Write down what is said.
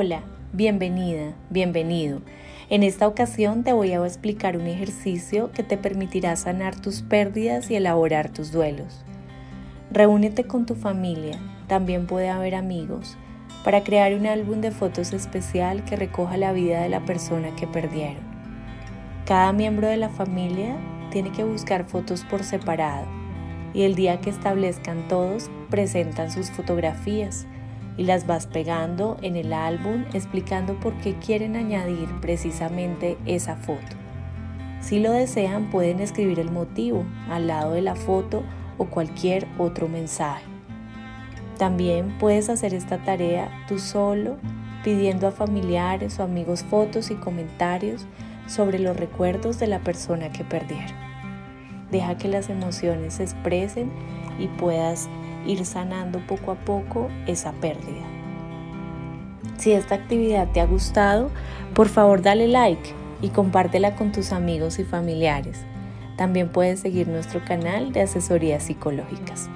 Hola, bienvenida, bienvenido. En esta ocasión te voy a explicar un ejercicio que te permitirá sanar tus pérdidas y elaborar tus duelos. Reúnete con tu familia, también puede haber amigos, para crear un álbum de fotos especial que recoja la vida de la persona que perdieron. Cada miembro de la familia tiene que buscar fotos por separado y el día que establezcan todos presentan sus fotografías y las vas pegando en el álbum explicando por qué quieren añadir precisamente esa foto. Si lo desean pueden escribir el motivo al lado de la foto o cualquier otro mensaje. También puedes hacer esta tarea tú solo pidiendo a familiares o amigos fotos y comentarios sobre los recuerdos de la persona que perdieron. Deja que las emociones se expresen y puedas ir sanando poco a poco esa pérdida. Si esta actividad te ha gustado, por favor dale like y compártela con tus amigos y familiares. También puedes seguir nuestro canal de asesorías psicológicas.